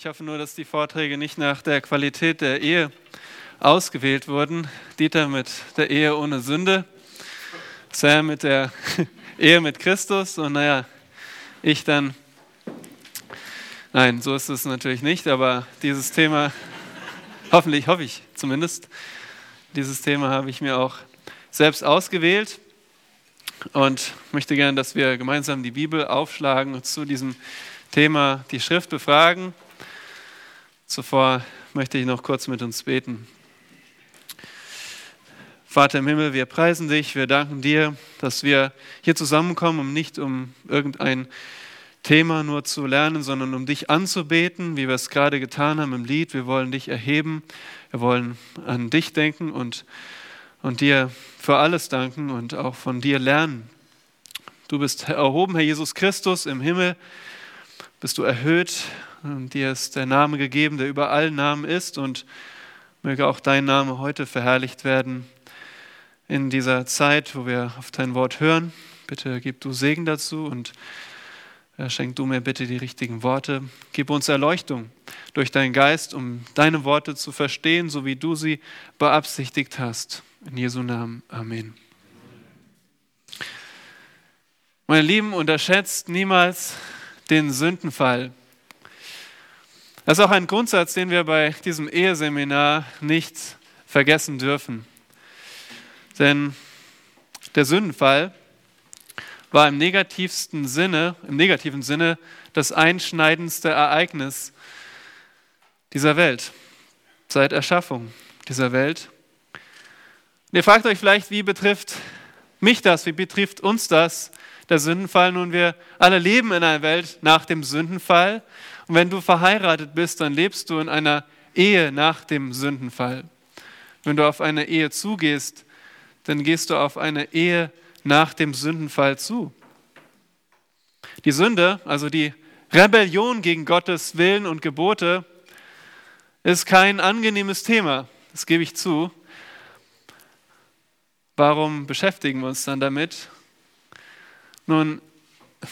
Ich hoffe nur, dass die Vorträge nicht nach der Qualität der Ehe ausgewählt wurden. Dieter mit der Ehe ohne Sünde, Sam mit der Ehe mit Christus und naja, ich dann. Nein, so ist es natürlich nicht, aber dieses Thema, hoffentlich, hoffe ich zumindest, dieses Thema habe ich mir auch selbst ausgewählt und möchte gerne, dass wir gemeinsam die Bibel aufschlagen und zu diesem Thema die Schrift befragen. Zuvor möchte ich noch kurz mit uns beten. Vater im Himmel, wir preisen dich, wir danken dir, dass wir hier zusammenkommen, um nicht um irgendein Thema nur zu lernen, sondern um dich anzubeten, wie wir es gerade getan haben im Lied. Wir wollen dich erheben, wir wollen an dich denken und, und dir für alles danken und auch von dir lernen. Du bist erhoben, Herr Jesus Christus, im Himmel bist du erhöht dir ist der Name gegeben, der über allen Namen ist und möge auch dein Name heute verherrlicht werden in dieser Zeit, wo wir auf dein Wort hören. Bitte gib du Segen dazu und äh, schenk du mir bitte die richtigen Worte. Gib uns Erleuchtung durch deinen Geist, um deine Worte zu verstehen, so wie du sie beabsichtigt hast. In Jesu Namen. Amen. Meine Lieben, unterschätzt niemals den Sündenfall. Das ist auch ein Grundsatz, den wir bei diesem Eheseminar nicht vergessen dürfen. Denn der Sündenfall war im negativsten Sinne, im negativen Sinne das einschneidendste Ereignis dieser Welt seit Erschaffung dieser Welt. Und ihr fragt euch vielleicht, wie betrifft mich das, wie betrifft uns das, der Sündenfall? Nun, wir alle leben in einer Welt nach dem Sündenfall und wenn du verheiratet bist, dann lebst du in einer Ehe nach dem Sündenfall. Wenn du auf eine Ehe zugehst, dann gehst du auf eine Ehe nach dem Sündenfall zu. Die Sünde, also die Rebellion gegen Gottes Willen und Gebote, ist kein angenehmes Thema, das gebe ich zu. Warum beschäftigen wir uns dann damit? Nun,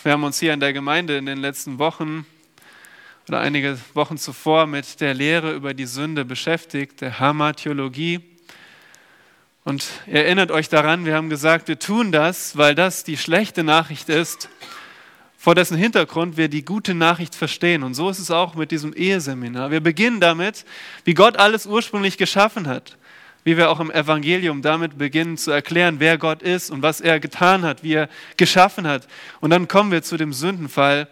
wir haben uns hier in der Gemeinde in den letzten Wochen oder einige Wochen zuvor mit der Lehre über die Sünde beschäftigt, der Hamartheologie. Und erinnert euch daran, wir haben gesagt, wir tun das, weil das die schlechte Nachricht ist, vor dessen Hintergrund wir die gute Nachricht verstehen. Und so ist es auch mit diesem Eheseminar. Wir beginnen damit, wie Gott alles ursprünglich geschaffen hat. Wie wir auch im Evangelium damit beginnen zu erklären, wer Gott ist und was er getan hat, wie er geschaffen hat. Und dann kommen wir zu dem Sündenfall,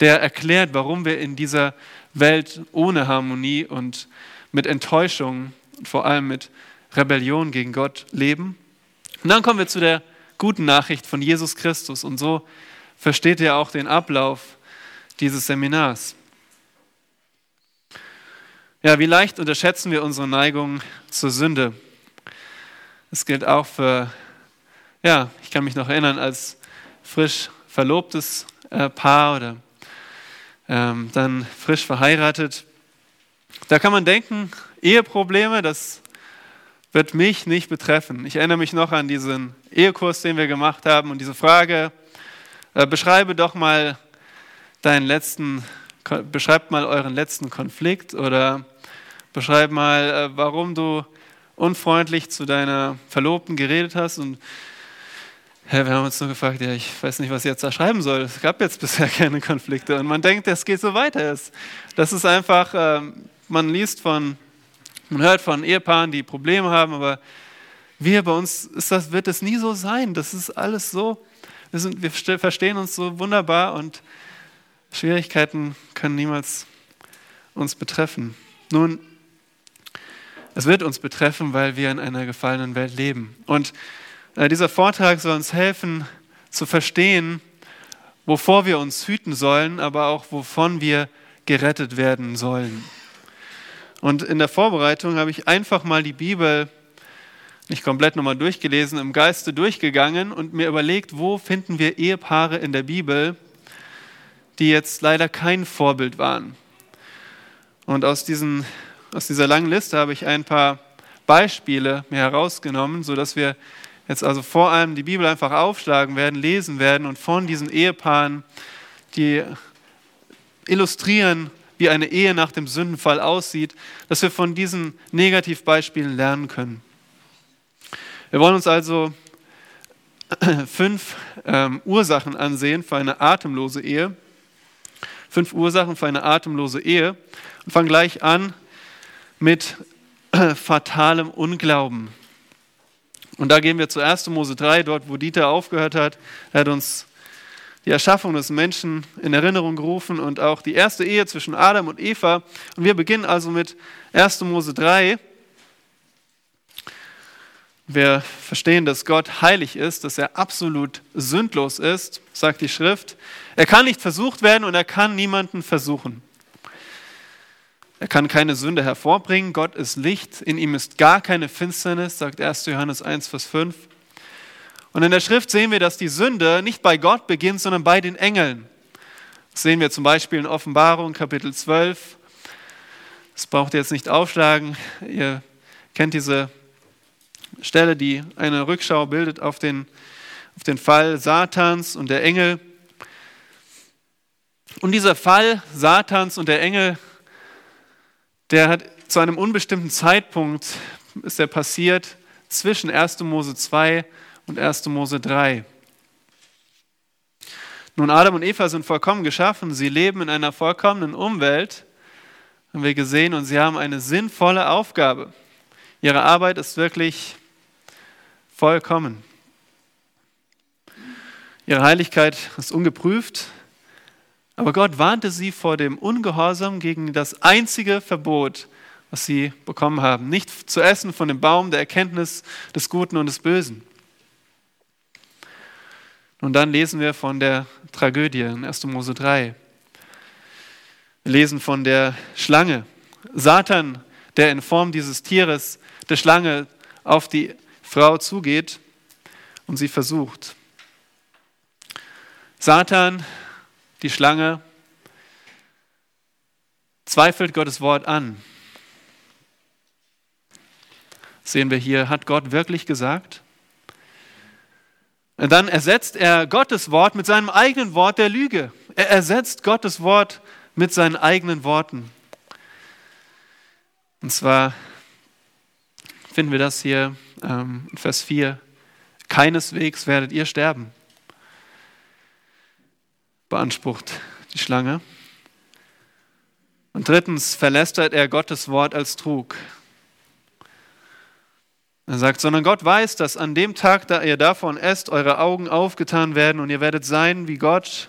der erklärt, warum wir in dieser Welt ohne Harmonie und mit Enttäuschung und vor allem mit Rebellion gegen Gott leben. Und dann kommen wir zu der guten Nachricht von Jesus Christus. Und so versteht ihr auch den Ablauf dieses Seminars. Ja, wie leicht unterschätzen wir unsere Neigung zur Sünde. Es gilt auch für, ja, ich kann mich noch erinnern, als frisch verlobtes äh, Paar oder ähm, dann frisch verheiratet. Da kann man denken, Eheprobleme, das wird mich nicht betreffen. Ich erinnere mich noch an diesen Ehekurs, den wir gemacht haben und diese Frage, äh, beschreibe doch mal deinen letzten, beschreib mal euren letzten Konflikt oder beschreib mal, äh, warum du unfreundlich zu deiner Verlobten geredet hast und ja, wir haben uns nur gefragt, ja, ich weiß nicht, was ich jetzt da schreiben soll. Es gab jetzt bisher keine Konflikte. Und man denkt, es geht so weiter. Das ist einfach, ähm, man liest von, man hört von Ehepaaren, die Probleme haben, aber wir bei uns das, wird es nie so sein. Das ist alles so, wir, sind, wir verstehen uns so wunderbar und Schwierigkeiten können niemals uns betreffen. Nun, es wird uns betreffen, weil wir in einer gefallenen Welt leben. Und dieser Vortrag soll uns helfen zu verstehen, wovor wir uns hüten sollen, aber auch wovon wir gerettet werden sollen. Und in der Vorbereitung habe ich einfach mal die Bibel nicht komplett nochmal durchgelesen, im Geiste durchgegangen und mir überlegt, wo finden wir Ehepaare in der Bibel, die jetzt leider kein Vorbild waren. Und aus, diesen, aus dieser langen Liste habe ich ein paar Beispiele mir herausgenommen, sodass wir jetzt also vor allem die Bibel einfach aufschlagen werden, lesen werden und von diesen Ehepaaren, die illustrieren, wie eine Ehe nach dem Sündenfall aussieht, dass wir von diesen Negativbeispielen lernen können. Wir wollen uns also fünf ähm, Ursachen ansehen für eine atemlose Ehe. Fünf Ursachen für eine atemlose Ehe. Und fangen gleich an mit fatalem Unglauben. Und da gehen wir zu 1. Mose 3, dort wo Dieter aufgehört hat. Er hat uns die Erschaffung des Menschen in Erinnerung gerufen und auch die erste Ehe zwischen Adam und Eva. Und wir beginnen also mit 1. Mose 3. Wir verstehen, dass Gott heilig ist, dass er absolut sündlos ist, sagt die Schrift. Er kann nicht versucht werden und er kann niemanden versuchen. Er kann keine Sünde hervorbringen. Gott ist Licht. In ihm ist gar keine Finsternis, sagt 1. Johannes 1, Vers 5. Und in der Schrift sehen wir, dass die Sünde nicht bei Gott beginnt, sondern bei den Engeln. Das sehen wir zum Beispiel in Offenbarung Kapitel 12. Das braucht ihr jetzt nicht aufschlagen. Ihr kennt diese Stelle, die eine Rückschau bildet auf den, auf den Fall Satans und der Engel. Und dieser Fall Satans und der Engel, der hat zu einem unbestimmten Zeitpunkt ist er passiert zwischen 1. Mose 2 und 1. Mose 3. Nun, Adam und Eva sind vollkommen geschaffen. Sie leben in einer vollkommenen Umwelt, haben wir gesehen, und sie haben eine sinnvolle Aufgabe. Ihre Arbeit ist wirklich vollkommen. Ihre Heiligkeit ist ungeprüft, aber Gott warnte sie vor dem Ungehorsam gegen das einzige Verbot, was sie bekommen haben, nicht zu essen von dem Baum der Erkenntnis des Guten und des Bösen. Und dann lesen wir von der Tragödie in 1. Mose 3. Wir lesen von der Schlange. Satan, der in Form dieses Tieres, der Schlange, auf die Frau zugeht und sie versucht. Satan, die Schlange, zweifelt Gottes Wort an. sehen wir hier, hat Gott wirklich gesagt? Und dann ersetzt er Gottes Wort mit seinem eigenen Wort der Lüge. Er ersetzt Gottes Wort mit seinen eigenen Worten. Und zwar finden wir das hier ähm, Vers 4. Keineswegs werdet ihr sterben, beansprucht die Schlange. Und drittens verlästert er Gottes Wort als Trug. Er sagt, sondern Gott weiß, dass an dem Tag, da ihr davon esst, eure Augen aufgetan werden und ihr werdet sein wie Gott,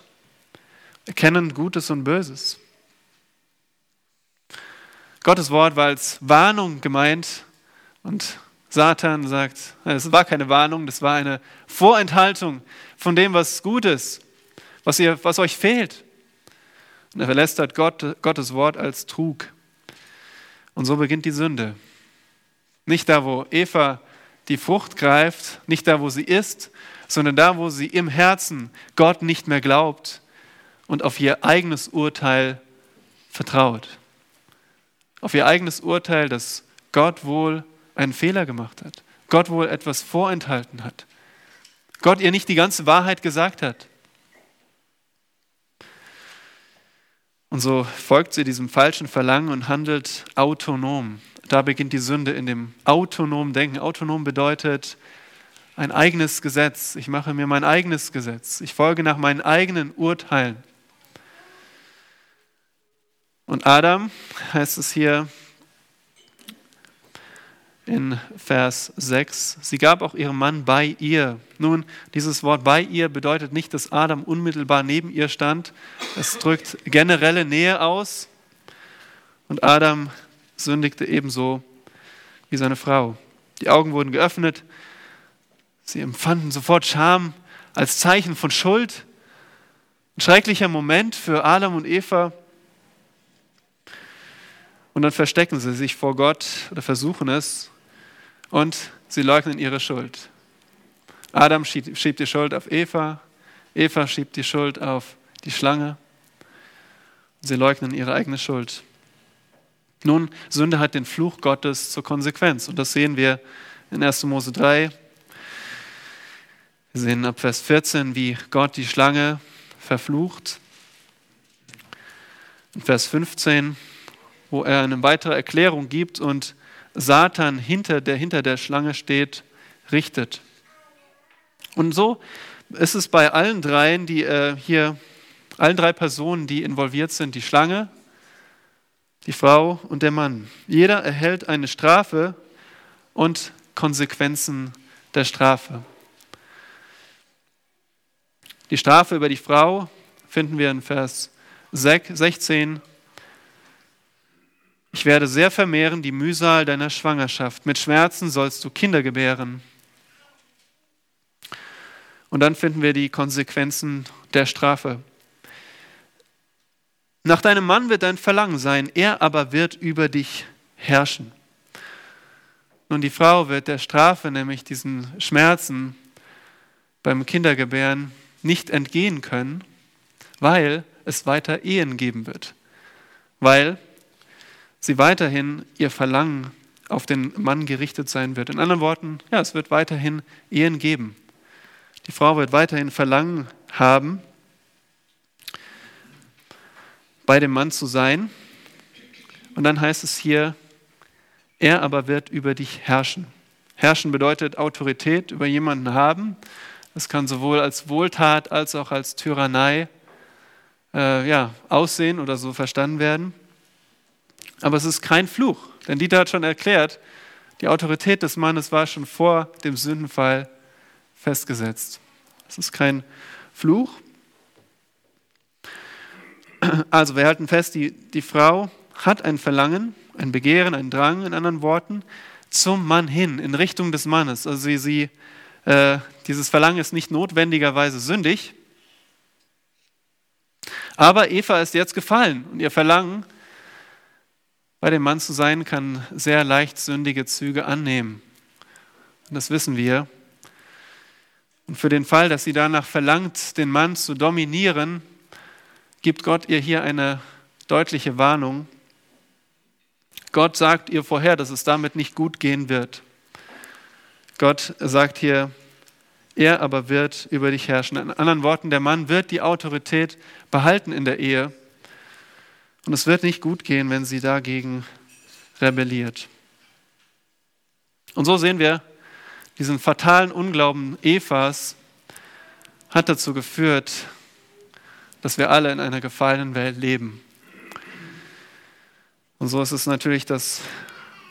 erkennen Gutes und Böses. Gottes Wort war als Warnung gemeint und Satan sagt, es war keine Warnung, das war eine Vorenthaltung von dem, was gut ist, was, ihr, was euch fehlt. Und er verlästert Gott, Gottes Wort als Trug. Und so beginnt die Sünde. Nicht da, wo Eva die Frucht greift, nicht da, wo sie ist, sondern da, wo sie im Herzen Gott nicht mehr glaubt und auf ihr eigenes Urteil vertraut. Auf ihr eigenes Urteil, dass Gott wohl einen Fehler gemacht hat, Gott wohl etwas vorenthalten hat, Gott ihr nicht die ganze Wahrheit gesagt hat. Und so folgt sie diesem falschen Verlangen und handelt autonom. Da beginnt die Sünde in dem autonomen Denken. Autonom bedeutet ein eigenes Gesetz. Ich mache mir mein eigenes Gesetz. Ich folge nach meinen eigenen Urteilen. Und Adam, heißt es hier, in Vers 6. Sie gab auch ihrem Mann bei ihr. Nun, dieses Wort bei ihr bedeutet nicht, dass Adam unmittelbar neben ihr stand. Es drückt generelle Nähe aus. Und Adam sündigte ebenso wie seine Frau. Die Augen wurden geöffnet. Sie empfanden sofort Scham als Zeichen von Schuld. Ein schrecklicher Moment für Adam und Eva. Und dann verstecken sie sich vor Gott oder versuchen es und sie leugnen ihre Schuld. Adam schiebt die Schuld auf Eva, Eva schiebt die Schuld auf die Schlange. Sie leugnen ihre eigene Schuld. Nun, Sünde hat den Fluch Gottes zur Konsequenz und das sehen wir in 1. Mose 3. Wir sehen ab Vers 14, wie Gott die Schlange verflucht. in Vers 15, wo er eine weitere Erklärung gibt und Satan, hinter der hinter der Schlange steht, richtet. Und so ist es bei allen dreien, die äh, hier, allen drei Personen, die involviert sind, die Schlange, die Frau und der Mann. Jeder erhält eine Strafe und Konsequenzen der Strafe. Die Strafe über die Frau finden wir in Vers 16. Ich werde sehr vermehren die Mühsal deiner Schwangerschaft. Mit Schmerzen sollst du Kinder gebären. Und dann finden wir die Konsequenzen der Strafe. Nach deinem Mann wird dein Verlangen sein, er aber wird über dich herrschen. Nun, die Frau wird der Strafe, nämlich diesen Schmerzen beim Kindergebären, nicht entgehen können, weil es weiter Ehen geben wird. Weil sie weiterhin ihr Verlangen auf den Mann gerichtet sein wird. In anderen Worten, ja, es wird weiterhin Ehen geben. Die Frau wird weiterhin Verlangen haben, bei dem Mann zu sein. Und dann heißt es hier, er aber wird über dich herrschen. Herrschen bedeutet Autorität über jemanden haben. Das kann sowohl als Wohltat als auch als Tyrannei äh, ja, aussehen oder so verstanden werden. Aber es ist kein Fluch, denn Dieter hat schon erklärt, die Autorität des Mannes war schon vor dem Sündenfall festgesetzt. Es ist kein Fluch. Also wir halten fest, die, die Frau hat ein Verlangen, ein Begehren, ein Drang, in anderen Worten, zum Mann hin, in Richtung des Mannes. Also sie, sie, äh, dieses Verlangen ist nicht notwendigerweise sündig, aber Eva ist jetzt gefallen und ihr Verlangen, bei dem Mann zu sein, kann sehr leicht sündige Züge annehmen. Und das wissen wir. Und für den Fall, dass sie danach verlangt, den Mann zu dominieren, gibt Gott ihr hier eine deutliche Warnung. Gott sagt ihr vorher, dass es damit nicht gut gehen wird. Gott sagt hier, er aber wird über dich herrschen. In anderen Worten, der Mann wird die Autorität behalten in der Ehe. Und es wird nicht gut gehen, wenn sie dagegen rebelliert. Und so sehen wir, diesen fatalen Unglauben Evas hat dazu geführt, dass wir alle in einer gefallenen Welt leben. Und so ist es natürlich das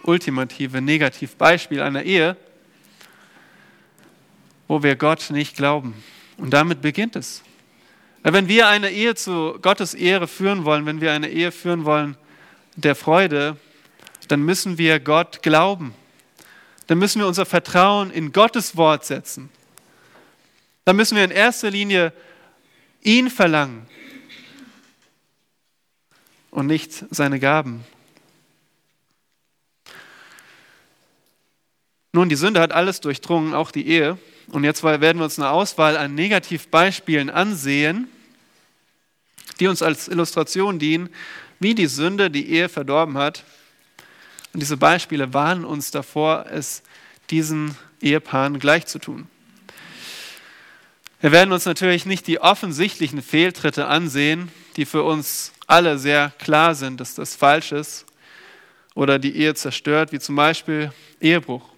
ultimative Negativbeispiel einer Ehe, wo wir Gott nicht glauben. Und damit beginnt es. Wenn wir eine Ehe zu Gottes Ehre führen wollen, wenn wir eine Ehe führen wollen der Freude, dann müssen wir Gott glauben. Dann müssen wir unser Vertrauen in Gottes Wort setzen. Dann müssen wir in erster Linie ihn verlangen und nicht seine Gaben. Nun, die Sünde hat alles durchdrungen, auch die Ehe. Und jetzt werden wir uns eine Auswahl an Negativbeispielen ansehen, die uns als Illustration dienen, wie die Sünde die Ehe verdorben hat. Und diese Beispiele warnen uns davor, es diesen Ehepaaren gleich zu tun. Wir werden uns natürlich nicht die offensichtlichen Fehltritte ansehen, die für uns alle sehr klar sind, dass das falsch ist oder die Ehe zerstört, wie zum Beispiel Ehebruch.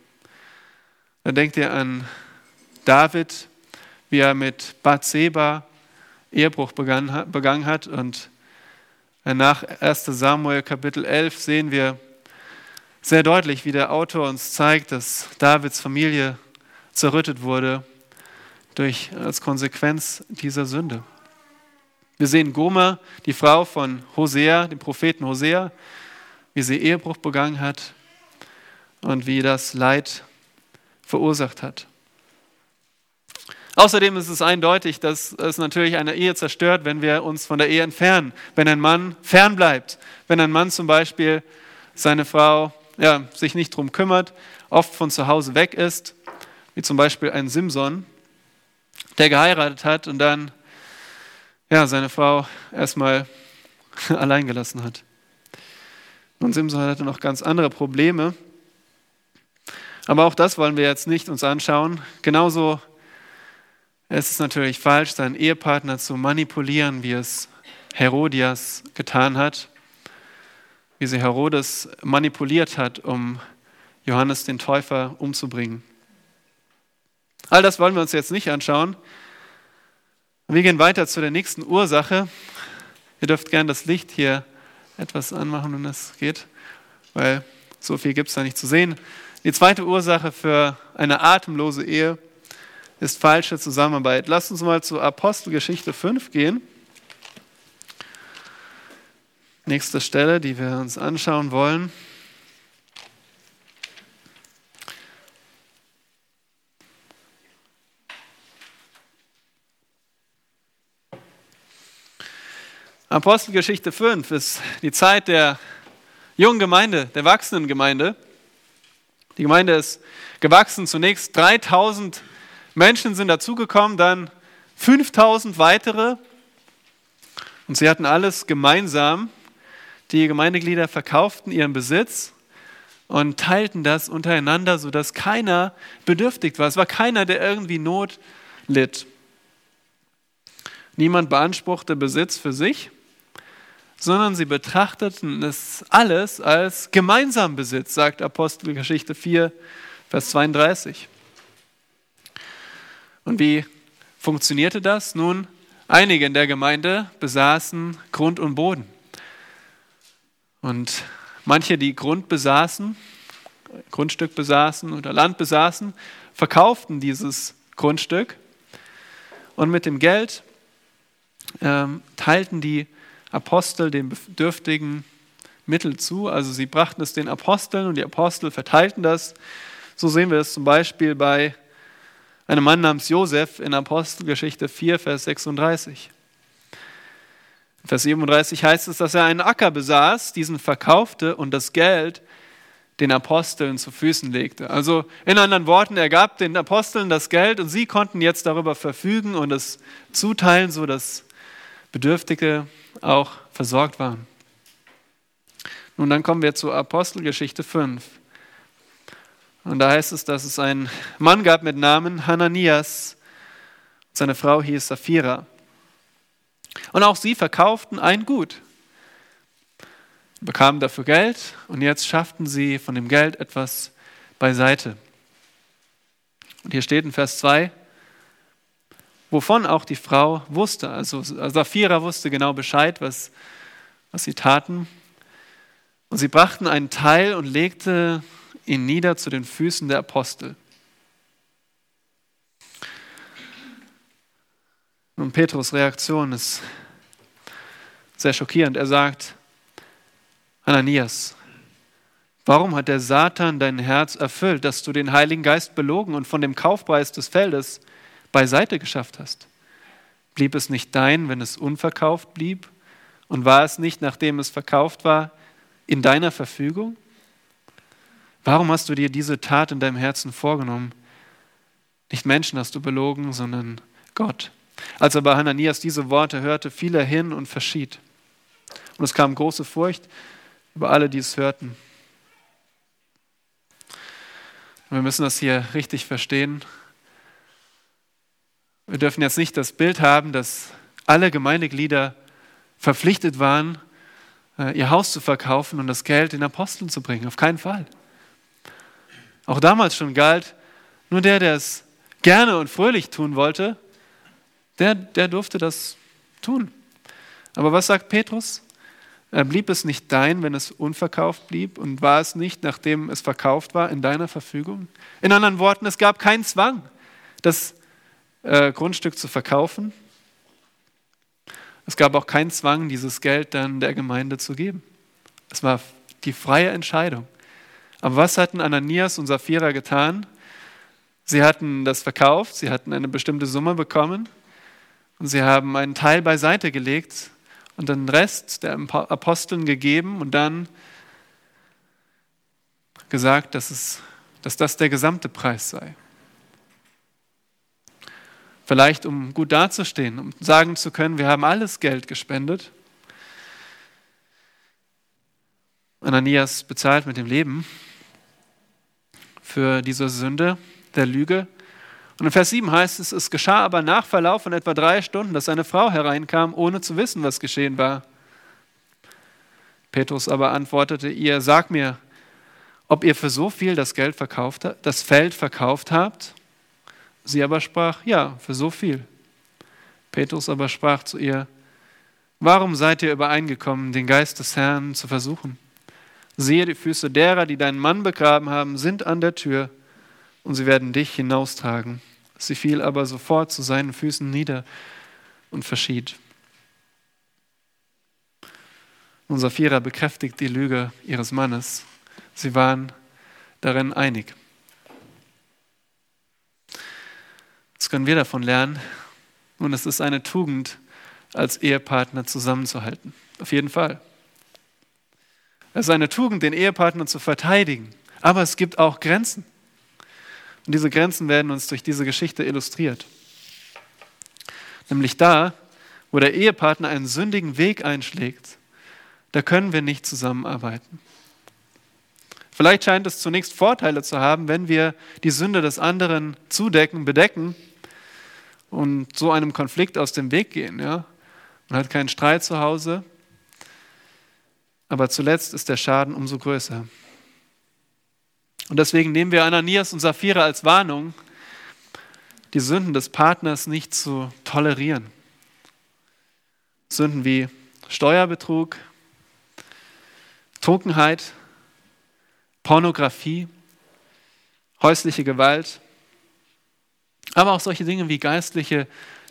Da denkt ihr an David, wie er mit Bathseba Ehebruch begangen hat. Und nach 1 Samuel Kapitel 11 sehen wir sehr deutlich, wie der Autor uns zeigt, dass Davids Familie zerrüttet wurde durch, als Konsequenz dieser Sünde. Wir sehen Gomer, die Frau von Hosea, dem Propheten Hosea, wie sie Ehebruch begangen hat und wie das Leid verursacht hat. Außerdem ist es eindeutig, dass es natürlich eine Ehe zerstört, wenn wir uns von der Ehe entfernen. Wenn ein Mann fern bleibt, wenn ein Mann zum Beispiel seine Frau ja, sich nicht darum kümmert, oft von zu Hause weg ist, wie zum Beispiel ein Simson, der geheiratet hat und dann ja, seine Frau erstmal allein gelassen hat. Und Simson hatte noch ganz andere Probleme. Aber auch das wollen wir jetzt nicht uns anschauen. Genauso es ist natürlich falsch, seinen Ehepartner zu manipulieren, wie es Herodias getan hat, wie sie Herodes manipuliert hat, um Johannes den Täufer umzubringen. All das wollen wir uns jetzt nicht anschauen. Wir gehen weiter zu der nächsten Ursache. Ihr dürft gerne das Licht hier etwas anmachen, wenn das geht, weil so viel gibt es da nicht zu sehen. Die zweite Ursache für eine atemlose Ehe ist falsche Zusammenarbeit. Lasst uns mal zu Apostelgeschichte 5 gehen. Nächste Stelle, die wir uns anschauen wollen. Apostelgeschichte 5 ist die Zeit der jungen Gemeinde, der wachsenden Gemeinde. Die Gemeinde ist gewachsen. Zunächst 3000 Menschen sind dazugekommen, dann 5000 weitere. Und sie hatten alles gemeinsam. Die Gemeindeglieder verkauften ihren Besitz und teilten das untereinander, sodass keiner bedürftig war. Es war keiner, der irgendwie Not litt. Niemand beanspruchte Besitz für sich, sondern sie betrachteten es alles als gemeinsam Besitz, sagt Apostelgeschichte 4, Vers 32. Und wie funktionierte das? Nun, einige in der Gemeinde besaßen Grund und Boden. Und manche, die Grund besaßen, Grundstück besaßen oder Land besaßen, verkauften dieses Grundstück und mit dem Geld ähm, teilten die Apostel den Bedürftigen Mittel zu. Also sie brachten es den Aposteln und die Apostel verteilten das. So sehen wir es zum Beispiel bei einem Mann namens Josef in Apostelgeschichte 4, Vers 36. In Vers 37 heißt es, dass er einen Acker besaß, diesen verkaufte und das Geld den Aposteln zu Füßen legte. Also in anderen Worten, er gab den Aposteln das Geld und sie konnten jetzt darüber verfügen und es zuteilen, sodass Bedürftige auch versorgt waren. Nun, dann kommen wir zur Apostelgeschichte 5. Und da heißt es, dass es einen Mann gab mit Namen Hananias. Seine Frau hieß Sapphira. Und auch sie verkauften ein Gut, bekamen dafür Geld und jetzt schafften sie von dem Geld etwas beiseite. Und hier steht in Vers 2, wovon auch die Frau wusste. Also Sapphira wusste genau Bescheid, was, was sie taten. Und sie brachten einen Teil und legte ihn nieder zu den Füßen der Apostel. Und Petrus Reaktion ist sehr schockierend. Er sagt, Ananias, warum hat der Satan dein Herz erfüllt, dass du den Heiligen Geist belogen und von dem Kaufpreis des Feldes beiseite geschafft hast? Blieb es nicht dein, wenn es unverkauft blieb? Und war es nicht, nachdem es verkauft war, in deiner Verfügung? Warum hast du dir diese Tat in deinem Herzen vorgenommen? Nicht Menschen hast du belogen, sondern Gott. Als aber Hananias diese Worte hörte, fiel er hin und verschied. Und es kam große Furcht über alle, die es hörten. Und wir müssen das hier richtig verstehen. Wir dürfen jetzt nicht das Bild haben, dass alle Gemeindeglieder verpflichtet waren, äh, ihr Haus zu verkaufen und das Geld den Aposteln zu bringen. Auf keinen Fall. Auch damals schon galt, nur der, der es gerne und fröhlich tun wollte, der, der durfte das tun. Aber was sagt Petrus? Blieb es nicht dein, wenn es unverkauft blieb, und war es nicht, nachdem es verkauft war, in deiner Verfügung? In anderen Worten, es gab keinen Zwang, das äh, Grundstück zu verkaufen. Es gab auch keinen Zwang, dieses Geld dann der Gemeinde zu geben. Es war die freie Entscheidung. Aber was hatten Ananias und Sapphira getan? Sie hatten das verkauft, sie hatten eine bestimmte Summe bekommen und sie haben einen Teil beiseite gelegt und den Rest der Aposteln gegeben und dann gesagt, dass, es, dass das der gesamte Preis sei. Vielleicht um gut dazustehen, um sagen zu können, wir haben alles Geld gespendet. Ananias bezahlt mit dem Leben für diese Sünde der Lüge. Und in Vers 7 heißt es, es geschah aber nach Verlauf von etwa drei Stunden, dass seine Frau hereinkam, ohne zu wissen, was geschehen war. Petrus aber antwortete ihr, sag mir, ob ihr für so viel das Geld verkauft, das Feld verkauft habt? Sie aber sprach, ja, für so viel. Petrus aber sprach zu ihr, warum seid ihr übereingekommen, den Geist des Herrn zu versuchen? Siehe, die Füße derer, die deinen Mann begraben haben, sind an der Tür, und sie werden dich hinaustragen. Sie fiel aber sofort zu seinen Füßen nieder und verschied. Unser Vierer bekräftigt die Lüge ihres Mannes. Sie waren darin einig. Was können wir davon lernen? Und es ist eine Tugend, als Ehepartner zusammenzuhalten. Auf jeden Fall. Es ist eine Tugend, den Ehepartner zu verteidigen. Aber es gibt auch Grenzen. Und diese Grenzen werden uns durch diese Geschichte illustriert. Nämlich da, wo der Ehepartner einen sündigen Weg einschlägt, da können wir nicht zusammenarbeiten. Vielleicht scheint es zunächst Vorteile zu haben, wenn wir die Sünde des anderen zudecken, bedecken und so einem Konflikt aus dem Weg gehen. Ja? Man hat keinen Streit zu Hause, aber zuletzt ist der Schaden umso größer. Und deswegen nehmen wir Ananias und Sapphira als Warnung, die Sünden des Partners nicht zu tolerieren. Sünden wie Steuerbetrug, Trunkenheit, Pornografie, häusliche Gewalt, aber auch solche Dinge wie geistliche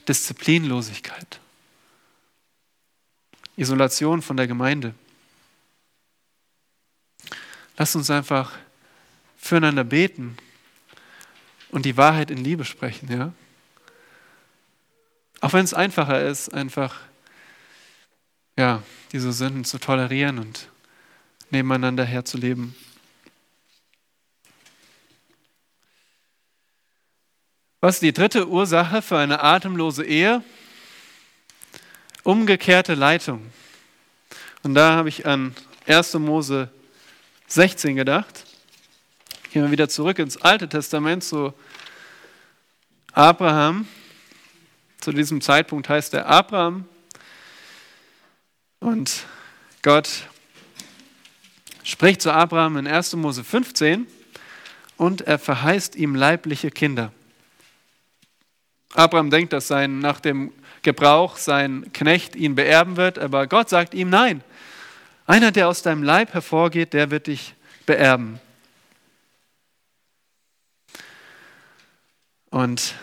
Disziplinlosigkeit, Isolation von der Gemeinde. Lasst uns einfach füreinander beten und die Wahrheit in Liebe sprechen, ja? Auch wenn es einfacher ist, einfach ja, diese Sünden zu tolerieren und nebeneinander herzuleben. Was ist die dritte Ursache für eine atemlose Ehe? Umgekehrte Leitung. Und da habe ich an 1. Mose 16 gedacht. Gehen wir wieder zurück ins Alte Testament zu Abraham. Zu diesem Zeitpunkt heißt er Abraham. Und Gott spricht zu Abraham in 1. Mose 15 und er verheißt ihm leibliche Kinder. Abraham denkt, dass sein, nach dem Gebrauch sein Knecht ihn beerben wird, aber Gott sagt ihm nein. Einer, der aus deinem Leib hervorgeht, der wird dich beerben. Und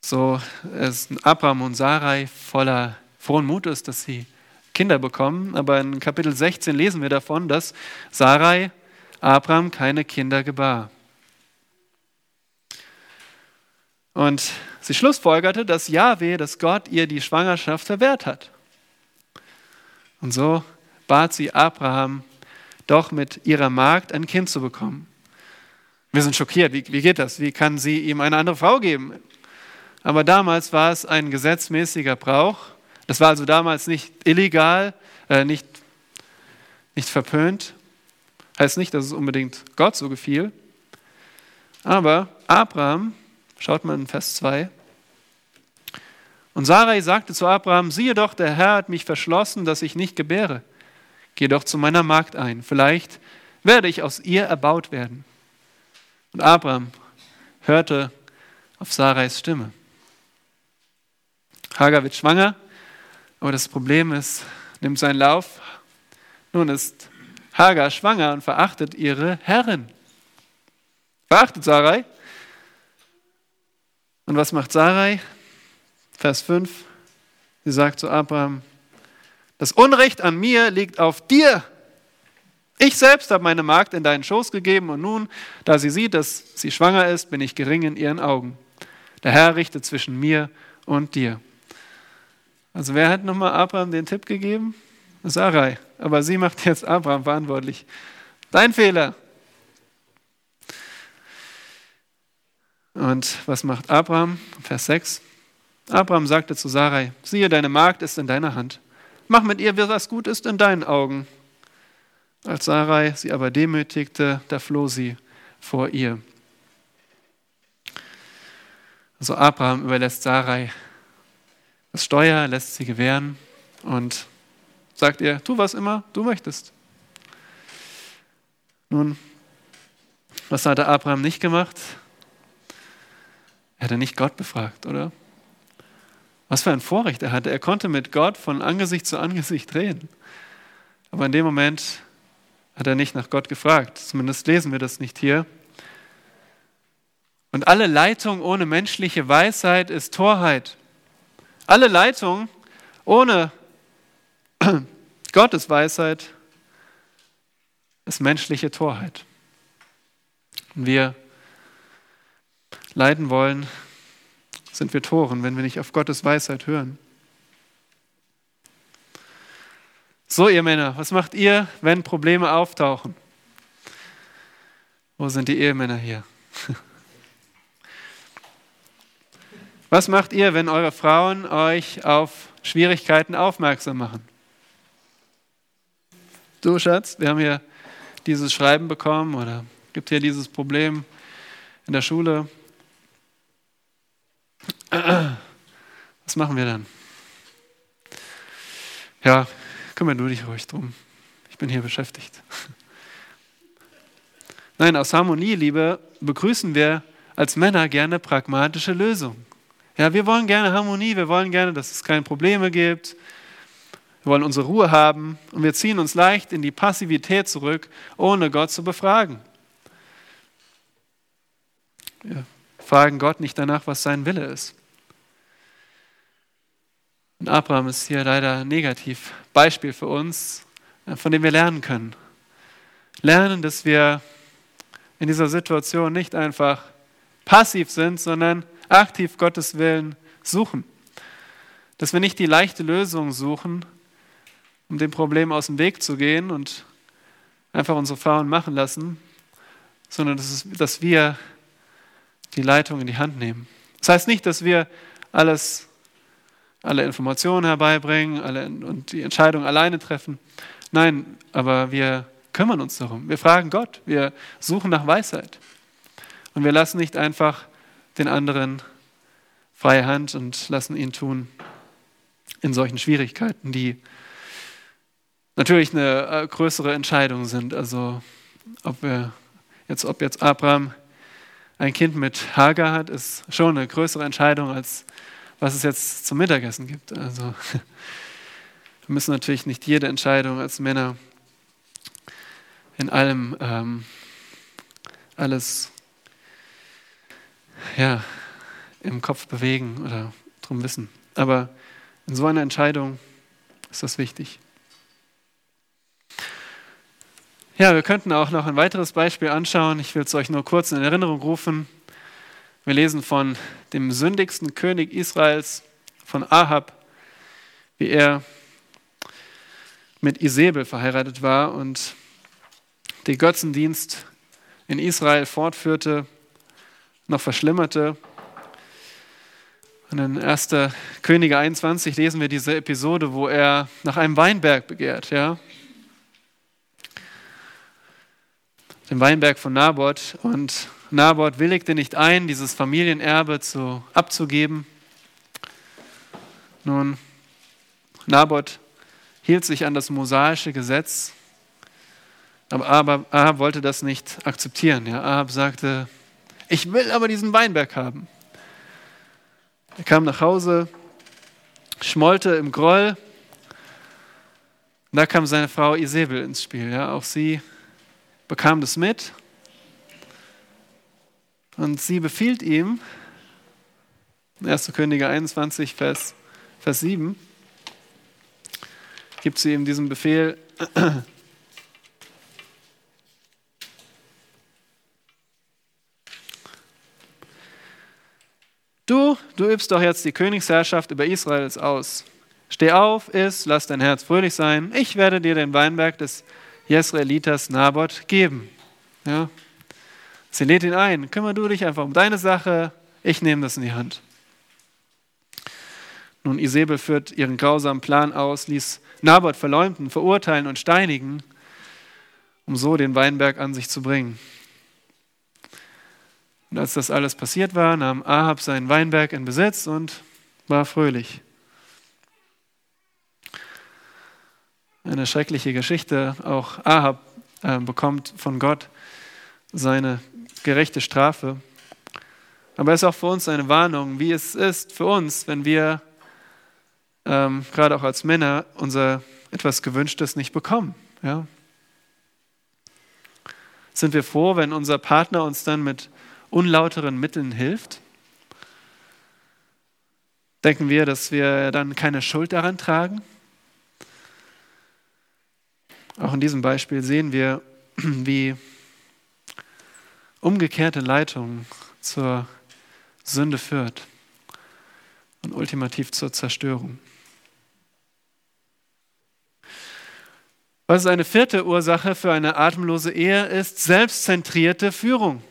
so ist Abraham und Sarai voller frohen Mutes, dass sie Kinder bekommen. Aber in Kapitel 16 lesen wir davon, dass Sarai Abraham keine Kinder gebar. Und sie schlussfolgerte, dass Yahweh, dass Gott ihr die Schwangerschaft verwehrt hat. Und so bat sie Abraham, doch mit ihrer Magd ein Kind zu bekommen. Wir sind schockiert. Wie, wie geht das? Wie kann sie ihm eine andere Frau geben? Aber damals war es ein gesetzmäßiger Brauch. Das war also damals nicht illegal, äh, nicht, nicht verpönt. Heißt nicht, dass es unbedingt Gott so gefiel. Aber Abraham, schaut mal in Vers 2, und Sarai sagte zu Abraham, siehe doch, der Herr hat mich verschlossen, dass ich nicht gebäre. Geh doch zu meiner Magd ein, vielleicht werde ich aus ihr erbaut werden. Und Abraham hörte auf Sarais Stimme. Hagar wird schwanger, aber das Problem ist, nimmt seinen Lauf. Nun ist Hagar schwanger und verachtet ihre Herrin. Verachtet Sarai. Und was macht Sarai? Vers 5. Sie sagt zu Abraham, das Unrecht an mir liegt auf dir. Ich selbst habe meine Magd in deinen Schoß gegeben und nun, da sie sieht, dass sie schwanger ist, bin ich gering in ihren Augen. Der Herr richtet zwischen mir und dir. Also wer hat nochmal Abraham den Tipp gegeben? Sarai. Aber sie macht jetzt Abraham verantwortlich. Dein Fehler. Und was macht Abraham? Vers 6. Abraham sagte zu Sarai, siehe, deine Magd ist in deiner Hand. Mach mit ihr, was gut ist in deinen Augen. Als Sarai sie aber demütigte, da floh sie vor ihr. Also Abraham überlässt Sarai das Steuer, lässt sie gewähren und sagt ihr, tu was immer du möchtest. Nun, was hatte Abraham nicht gemacht? Er hatte nicht Gott befragt, oder? Was für ein Vorrecht er hatte. Er konnte mit Gott von Angesicht zu Angesicht reden. Aber in dem Moment hat er nicht nach Gott gefragt. Zumindest lesen wir das nicht hier. Und alle Leitung ohne menschliche Weisheit ist Torheit. Alle Leitung ohne Gottes Weisheit ist menschliche Torheit. Und wir leiden wollen, sind wir Toren, wenn wir nicht auf Gottes Weisheit hören. So, ihr Männer, was macht ihr, wenn Probleme auftauchen? Wo sind die Ehemänner hier? Was macht ihr, wenn eure Frauen euch auf Schwierigkeiten aufmerksam machen? Du, Schatz, wir haben hier dieses Schreiben bekommen oder gibt hier dieses Problem in der Schule. Was machen wir dann? Ja, kümmere du dich ruhig drum. Ich bin hier beschäftigt. Nein, aus Harmonie, Liebe, begrüßen wir als Männer gerne pragmatische Lösungen. Ja, wir wollen gerne Harmonie, wir wollen gerne, dass es keine Probleme gibt. Wir wollen unsere Ruhe haben und wir ziehen uns leicht in die Passivität zurück, ohne Gott zu befragen. Wir fragen Gott nicht danach, was sein Wille ist. Und Abraham ist hier leider negativ Beispiel für uns, äh, von dem wir lernen können. Lernen, dass wir in dieser Situation nicht einfach passiv sind, sondern aktiv Gottes Willen suchen. Dass wir nicht die leichte Lösung suchen, um dem Problem aus dem Weg zu gehen und einfach unsere Frauen machen lassen, sondern dass, es, dass wir die Leitung in die Hand nehmen. Das heißt nicht, dass wir alles alle Informationen herbeibringen alle, und die Entscheidung alleine treffen. Nein, aber wir kümmern uns darum. Wir fragen Gott, wir suchen nach Weisheit. Und wir lassen nicht einfach den anderen freie Hand und lassen ihn tun in solchen Schwierigkeiten, die natürlich eine äh, größere Entscheidung sind. Also ob wir jetzt, ob jetzt Abraham ein Kind mit Hagar hat, ist schon eine größere Entscheidung als was es jetzt zum Mittagessen gibt. Also wir müssen natürlich nicht jede Entscheidung als Männer in allem ähm, alles ja, im Kopf bewegen oder drum wissen. Aber in so einer Entscheidung ist das wichtig. Ja, wir könnten auch noch ein weiteres Beispiel anschauen. Ich will es euch nur kurz in Erinnerung rufen. Wir lesen von dem sündigsten König Israels, von Ahab, wie er mit Isabel verheiratet war und den Götzendienst in Israel fortführte, noch verschlimmerte. Und in 1. Könige 21 lesen wir diese Episode, wo er nach einem Weinberg begehrt, ja. Den Weinberg von Naboth und Naboth willigte nicht ein, dieses Familienerbe zu, abzugeben. Nun, Naboth hielt sich an das mosaische Gesetz, aber Ahab, wollte das nicht akzeptieren. Ja, Ahab sagte, ich will aber diesen Weinberg haben. Er kam nach Hause, schmollte im Groll. Da kam seine Frau Isabel ins Spiel. Ja, auch sie bekam das mit und sie befiehlt ihm, 1. Könige 21, Vers, Vers 7, gibt sie ihm diesen Befehl, Du, du übst doch jetzt die Königsherrschaft über Israels aus. Steh auf, iss, lass dein Herz fröhlich sein. Ich werde dir den Weinberg des Jesraelitas Naboth geben. Ja, Sie lädt ihn ein, kümmere du dich einfach um deine Sache, ich nehme das in die Hand. Nun, Isabel führt ihren grausamen Plan aus, ließ Naboth verleumden, verurteilen und steinigen, um so den Weinberg an sich zu bringen. Und als das alles passiert war, nahm Ahab seinen Weinberg in Besitz und war fröhlich. Eine schreckliche Geschichte. Auch Ahab äh, bekommt von Gott seine gerechte Strafe. Aber es ist auch für uns eine Warnung, wie es ist für uns, wenn wir ähm, gerade auch als Männer unser etwas Gewünschtes nicht bekommen. Ja? Sind wir froh, wenn unser Partner uns dann mit unlauteren Mitteln hilft? Denken wir, dass wir dann keine Schuld daran tragen? Auch in diesem Beispiel sehen wir, wie umgekehrte Leitung zur Sünde führt und ultimativ zur Zerstörung. Was eine vierte Ursache für eine atemlose Ehe ist selbstzentrierte Führung.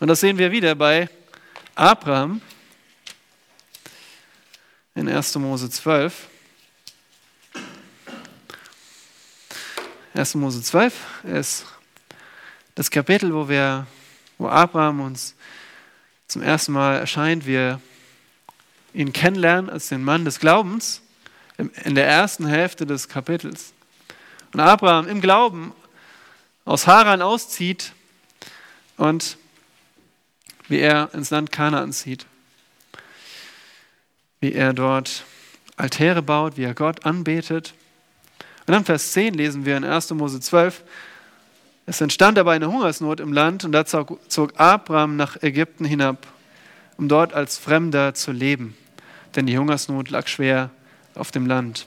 Und das sehen wir wieder bei Abraham in 1. Mose 12. 1. Mose 12 ist das Kapitel, wo wir, wo Abraham uns zum ersten Mal erscheint, wir ihn kennenlernen als den Mann des Glaubens in der ersten Hälfte des Kapitels. Und Abraham im Glauben aus Haran auszieht und wie er ins Land Kanaan zieht. Wie er dort Altäre baut, wie er Gott anbetet. Und dann Vers 10 lesen wir in 1. Mose 12, es entstand aber eine Hungersnot im Land und da zog Abraham nach Ägypten hinab, um dort als Fremder zu leben. Denn die Hungersnot lag schwer auf dem Land.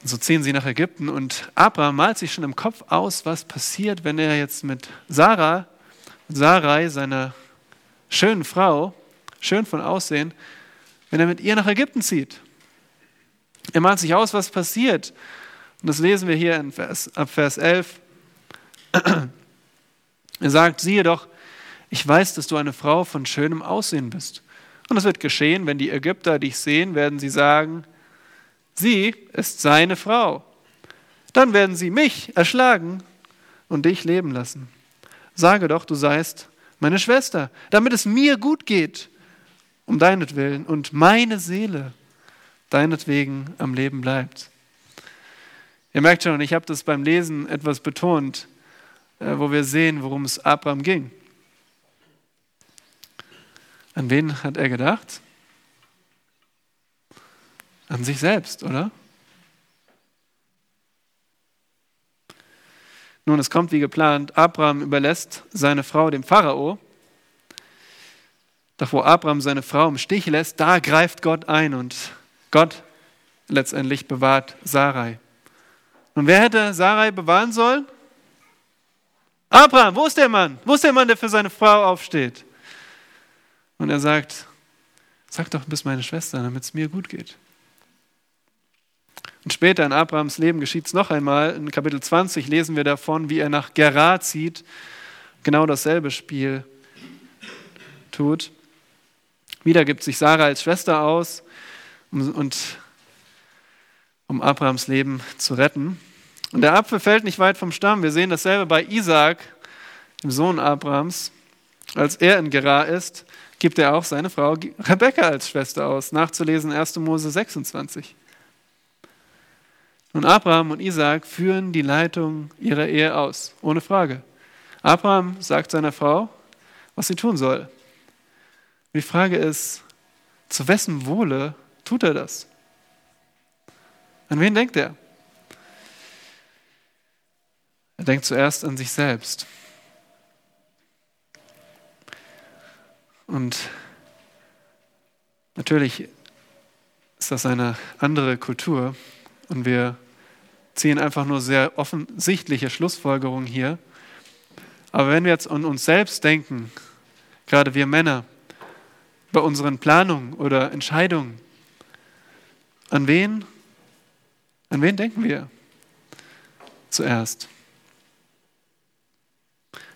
Und so ziehen sie nach Ägypten und Abraham malt sich schon im Kopf aus, was passiert, wenn er jetzt mit Sarah, Sarai, seiner schönen Frau, schön von Aussehen, wenn er mit ihr nach Ägypten zieht. Er malt sich aus, was passiert. Und das lesen wir hier in Vers, ab Vers 11. Er sagt, siehe doch, ich weiß, dass du eine Frau von schönem Aussehen bist. Und es wird geschehen, wenn die Ägypter dich sehen, werden sie sagen, sie ist seine Frau. Dann werden sie mich erschlagen und dich leben lassen. Sage doch, du seist meine Schwester, damit es mir gut geht, um deinetwillen und meine Seele deinetwegen am Leben bleibt. Ihr merkt schon, ich habe das beim Lesen etwas betont, äh, wo wir sehen, worum es Abraham ging. An wen hat er gedacht? An sich selbst, oder? Nun, es kommt wie geplant. Abraham überlässt seine Frau dem Pharao. Doch wo Abraham seine Frau im Stich lässt, da greift Gott ein und Gott letztendlich bewahrt Sarai. Und wer hätte Sarai bewahren sollen? Abraham, wo ist der Mann? Wo ist der Mann, der für seine Frau aufsteht? Und er sagt, sag doch, du bist meine Schwester, damit es mir gut geht. Und später in Abrahams Leben geschieht es noch einmal. In Kapitel 20 lesen wir davon, wie er nach Gerar zieht, genau dasselbe Spiel tut. Wieder gibt sich Sarah als Schwester aus, um, und, um Abrahams Leben zu retten. Und der Apfel fällt nicht weit vom Stamm. Wir sehen dasselbe bei Isaac, dem Sohn Abrahams. Als er in Gerar ist, gibt er auch seine Frau Rebekka als Schwester aus. Nachzulesen 1. Mose 26. Und Abraham und Isaac führen die Leitung ihrer Ehe aus, ohne Frage. Abraham sagt seiner Frau, was sie tun soll. Die Frage ist, zu wessen Wohle tut er das? An wen denkt er? Er denkt zuerst an sich selbst. Und natürlich ist das eine andere Kultur und wir ziehen einfach nur sehr offensichtliche Schlussfolgerungen hier. Aber wenn wir jetzt an uns selbst denken, gerade wir Männer, bei unseren Planungen oder Entscheidungen, an wen, an wen denken wir zuerst?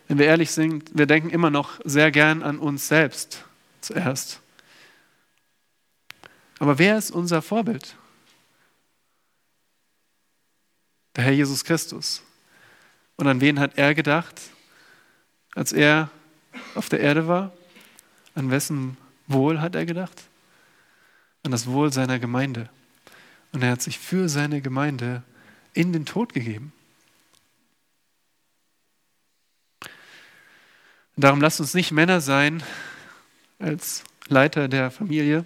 Wenn wir ehrlich sind, wir denken immer noch sehr gern an uns selbst zuerst. Aber wer ist unser Vorbild? der Herr Jesus Christus. Und an wen hat er gedacht, als er auf der Erde war? An wessen Wohl hat er gedacht? An das Wohl seiner Gemeinde. Und er hat sich für seine Gemeinde in den Tod gegeben. Darum lasst uns nicht Männer sein als Leiter der Familie.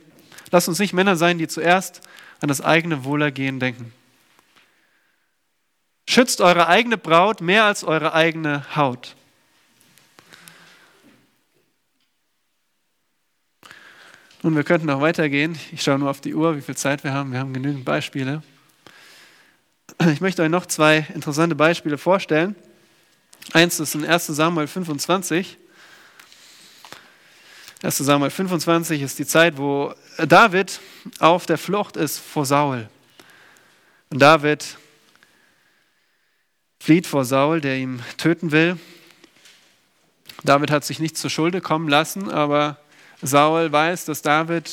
Lasst uns nicht Männer sein, die zuerst an das eigene Wohlergehen denken. Schützt eure eigene Braut mehr als eure eigene Haut. Nun, wir könnten noch weitergehen. Ich schaue nur auf die Uhr, wie viel Zeit wir haben. Wir haben genügend Beispiele. Ich möchte euch noch zwei interessante Beispiele vorstellen. Eins ist in 1 Samuel 25. 1 Samuel 25 ist die Zeit, wo David auf der Flucht ist vor Saul. Und David flieht vor Saul, der ihn töten will. David hat sich nicht zur Schulde kommen lassen, aber Saul weiß, dass David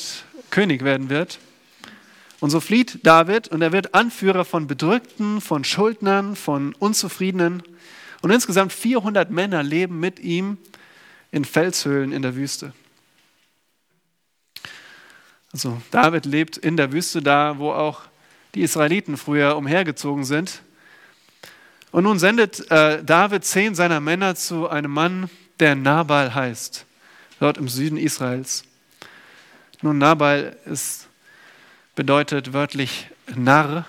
König werden wird. Und so flieht David und er wird Anführer von Bedrückten, von Schuldnern, von Unzufriedenen. Und insgesamt 400 Männer leben mit ihm in Felshöhlen in der Wüste. Also David lebt in der Wüste, da wo auch die Israeliten früher umhergezogen sind. Und nun sendet äh, David zehn seiner Männer zu einem Mann, der Nabal heißt dort im Süden Israels. Nun, Nabal ist, bedeutet wörtlich Narr.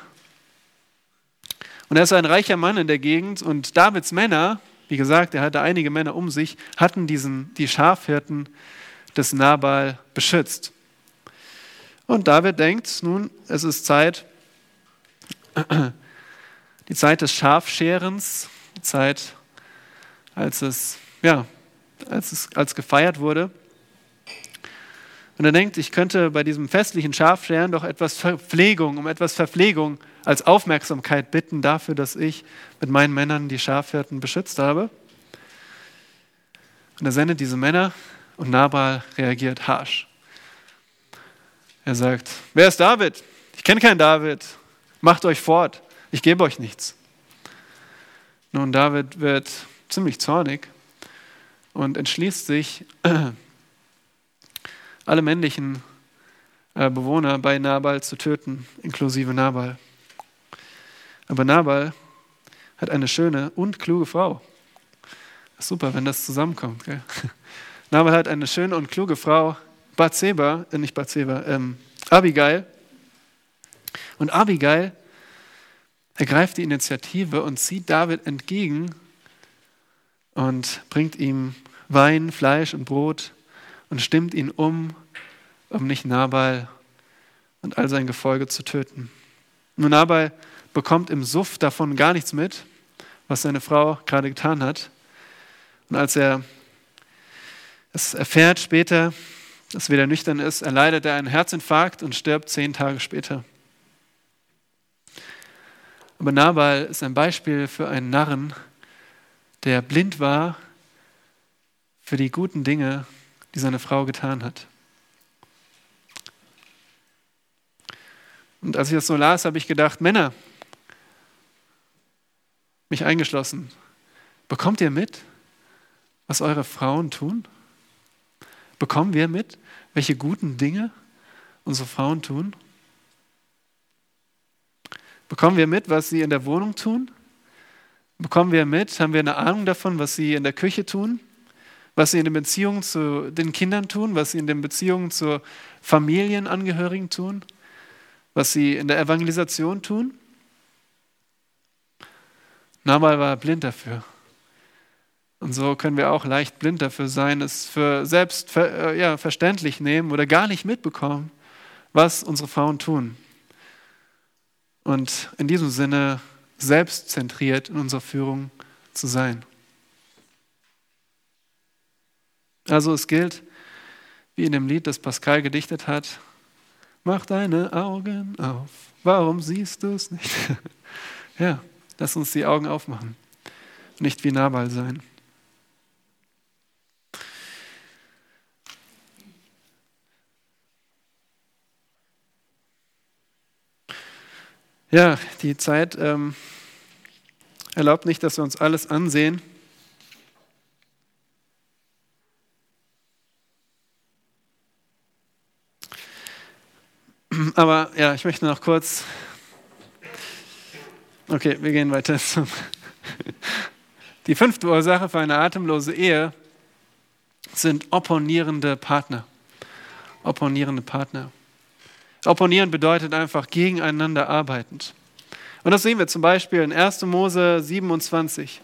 Und er ist ein reicher Mann in der Gegend und Davids Männer, wie gesagt, er hatte einige Männer um sich, hatten diesen, die Schafhirten des Nabal beschützt. Und David denkt, nun, es ist Zeit, die Zeit des Schafscherens, die Zeit, als es ja, als es als gefeiert wurde. Und er denkt, ich könnte bei diesem festlichen Schafscheren doch etwas Verpflegung, um etwas Verpflegung als Aufmerksamkeit bitten dafür, dass ich mit meinen Männern die Schafhirten beschützt habe. Und er sendet diese Männer und Nabal reagiert harsch. Er sagt, wer ist David? Ich kenne keinen David. Macht euch fort. Ich gebe euch nichts. Nun, David wird ziemlich zornig und entschließt sich, alle männlichen äh, Bewohner bei Nabal zu töten, inklusive Nabal. Aber Nabal hat eine schöne und kluge Frau. Super, wenn das zusammenkommt. Gell? Nabal hat eine schöne und kluge Frau, Bathseba, äh nicht Bathseba, ähm, Abigail. Und Abigail ergreift die Initiative und zieht David entgegen und bringt ihm Wein, Fleisch und Brot und stimmt ihn um, um nicht Nabal und all sein Gefolge zu töten. Nun, Nabal bekommt im Suff davon gar nichts mit, was seine Frau gerade getan hat. Und als er es erfährt später, dass wieder nüchtern ist, erleidet er einen Herzinfarkt und stirbt zehn Tage später. Aber Nabal ist ein Beispiel für einen Narren, der blind war für die guten Dinge, die seine Frau getan hat. Und als ich das so las, habe ich gedacht, Männer, mich eingeschlossen, bekommt ihr mit, was eure Frauen tun? Bekommen wir mit, welche guten Dinge unsere Frauen tun? Bekommen wir mit, was sie in der Wohnung tun? Bekommen wir mit, haben wir eine Ahnung davon, was sie in der Küche tun? Was sie in den Beziehungen zu den Kindern tun, was sie in den Beziehungen zu Familienangehörigen tun, was sie in der Evangelisation tun. Nabal war blind dafür. Und so können wir auch leicht blind dafür sein, es für selbst äh, ja, verständlich nehmen oder gar nicht mitbekommen, was unsere Frauen tun. Und in diesem Sinne selbstzentriert in unserer Führung zu sein. Also es gilt, wie in dem Lied, das Pascal gedichtet hat, mach deine Augen auf. Warum siehst du es nicht? ja, lass uns die Augen aufmachen. Nicht wie Nabal sein. Ja, die Zeit ähm, erlaubt nicht, dass wir uns alles ansehen. Aber ja, ich möchte noch kurz. Okay, wir gehen weiter zum. Die fünfte Ursache für eine atemlose Ehe sind opponierende Partner. Opponierende Partner. Opponieren bedeutet einfach gegeneinander arbeitend. Und das sehen wir zum Beispiel in 1. Mose 27.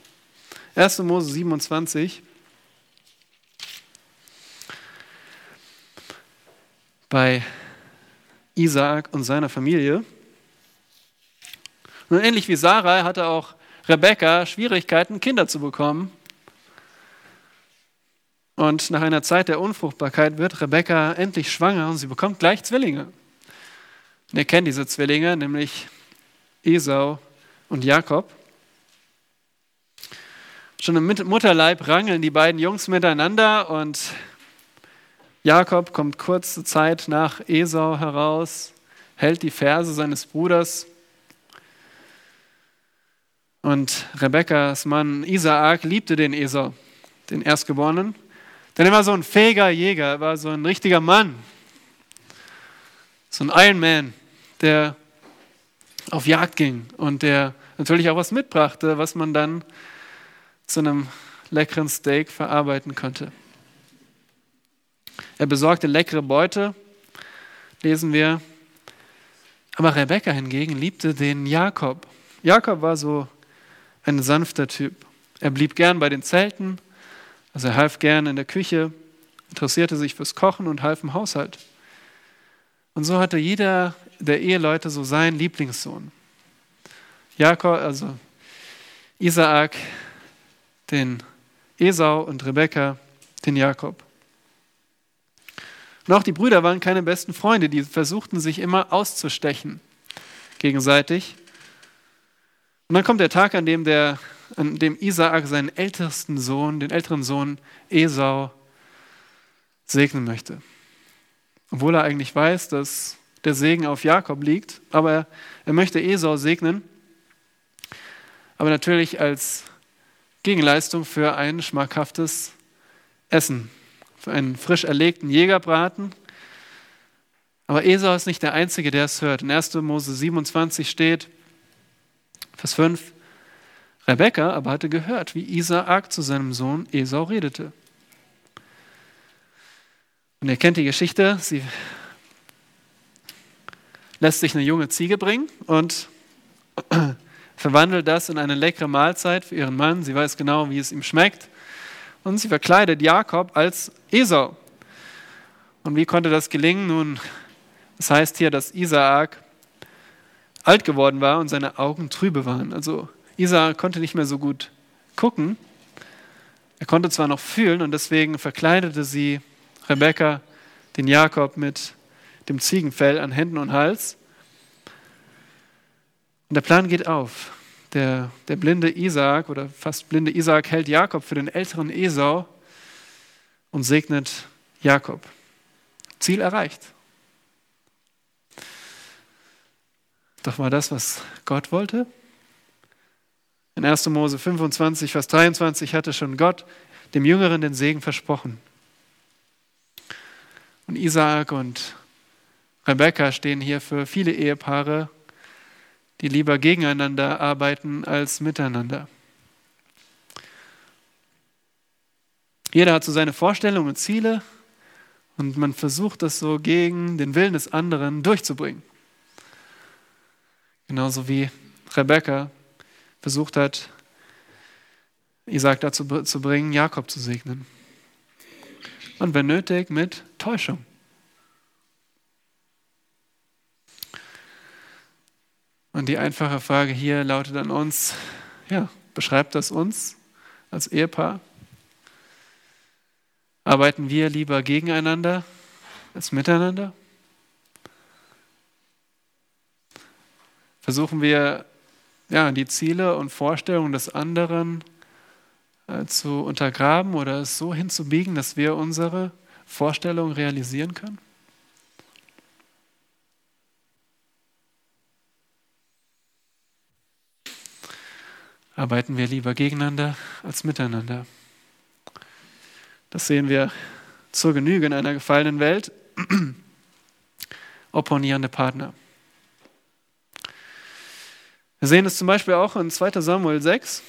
1. Mose 27. Bei Isaak und seiner Familie. Und ähnlich wie Sarah hatte auch Rebekka Schwierigkeiten, Kinder zu bekommen. Und nach einer Zeit der Unfruchtbarkeit wird Rebekka endlich schwanger und sie bekommt gleich Zwillinge. Und ihr kennt diese Zwillinge, nämlich Esau und Jakob. Schon im Mutterleib rangeln die beiden Jungs miteinander und Jakob kommt kurze Zeit nach Esau heraus, hält die Verse seines Bruders. Und Rebekkas Mann Isaak liebte den Esau, den Erstgeborenen, denn er war so ein fähiger Jäger, er war so ein richtiger Mann, so ein Iron Man, der auf Jagd ging und der natürlich auch was mitbrachte, was man dann zu einem leckeren Steak verarbeiten konnte. Er besorgte leckere Beute, lesen wir. Aber Rebekka hingegen liebte den Jakob. Jakob war so ein sanfter Typ. Er blieb gern bei den Zelten, also er half gern in der Küche, interessierte sich fürs Kochen und half im Haushalt. Und so hatte jeder der Eheleute so seinen Lieblingssohn. Jakob, also Isaak, den Esau und Rebekka, den Jakob. Und auch die Brüder waren keine besten Freunde, die versuchten sich immer auszustechen gegenseitig. Und dann kommt der Tag, an dem, der, an dem Isaak seinen ältesten Sohn, den älteren Sohn Esau, segnen möchte. Obwohl er eigentlich weiß, dass der Segen auf Jakob liegt, aber er, möchte Esau segnen, aber natürlich als Gegenleistung für ein schmackhaftes Essen, einen frisch erlegten Jägerbraten. Aber Esau ist nicht der Einzige, der es hört. In 1. Mose 27 steht, Vers 5, Rebekka aber hatte gehört, wie Isaak zu seinem Sohn Esau redete. Und ihr kennt die Geschichte, sie lässt sich eine junge Ziege bringen und verwandelt das in eine leckere Mahlzeit für ihren Mann. Sie weiß genau, wie es ihm schmeckt. Und sie verkleidet Jakob als Esau. Und wie konnte das gelingen? Nun, das heißt hier, dass Isaak alt geworden war und seine Augen trübe waren. Also Isaak konnte nicht mehr so gut gucken. Er konnte zwar noch fühlen und deswegen verkleidete sie Rebekka den Jakob mit dem Ziegenfell an Händen und Hals. Und der Plan geht auf. Der, der blinde Isaak oder fast blinde Isaak hält Jakob für den älteren Esau und segnet Jakob. Ziel erreicht. Doch war das, was Gott wollte? In 1. Mose 25, Vers 23 hatte schon Gott dem Jüngeren den Segen versprochen. Und Isaak und Rebekka stehen hier für viele Ehepaare, die lieber gegeneinander arbeiten als miteinander. Jeder hat so seine Vorstellungen und Ziele und man versucht das so gegen den Willen des anderen durchzubringen. Genauso wie Rebekka versucht hat, Isaac dazu zu bringen, Jakob zu segnen. Und wenn nötig, mit Täuschung. Und die einfache Frage hier lautet an uns, ja, beschreibt das uns als Ehepaar? Arbeiten wir lieber gegeneinander als miteinander? Versuchen wir ja, die Ziele und Vorstellungen des anderen äh, zu untergraben oder es so hinzubiegen, dass wir unsere Vorstellungen realisieren können? Arbeiten wir lieber gegeneinander als miteinander. Das sehen wir zur Genüge in einer gefallenen Welt. Opponierende Partner. Wir sehen es zum Beispiel auch in 2 Samuel 6.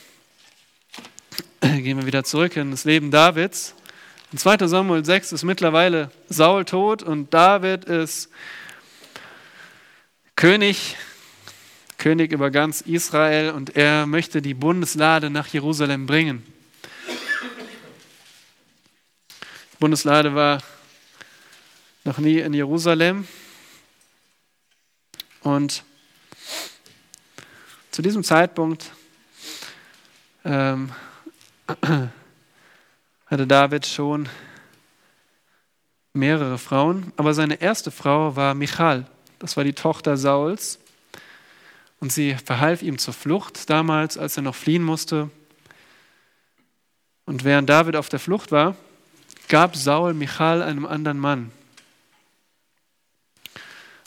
Gehen wir wieder zurück in das Leben Davids. In 2 Samuel 6 ist mittlerweile Saul tot und David ist König, König über ganz Israel und er möchte die Bundeslade nach Jerusalem bringen. Die Bundeslade war noch nie in Jerusalem und zu diesem Zeitpunkt ähm, hatte David schon mehrere Frauen, aber seine erste Frau war Michal. Das war die Tochter Sauls. Und sie verhalf ihm zur Flucht damals, als er noch fliehen musste. Und während David auf der Flucht war, gab Saul Michal einem anderen Mann.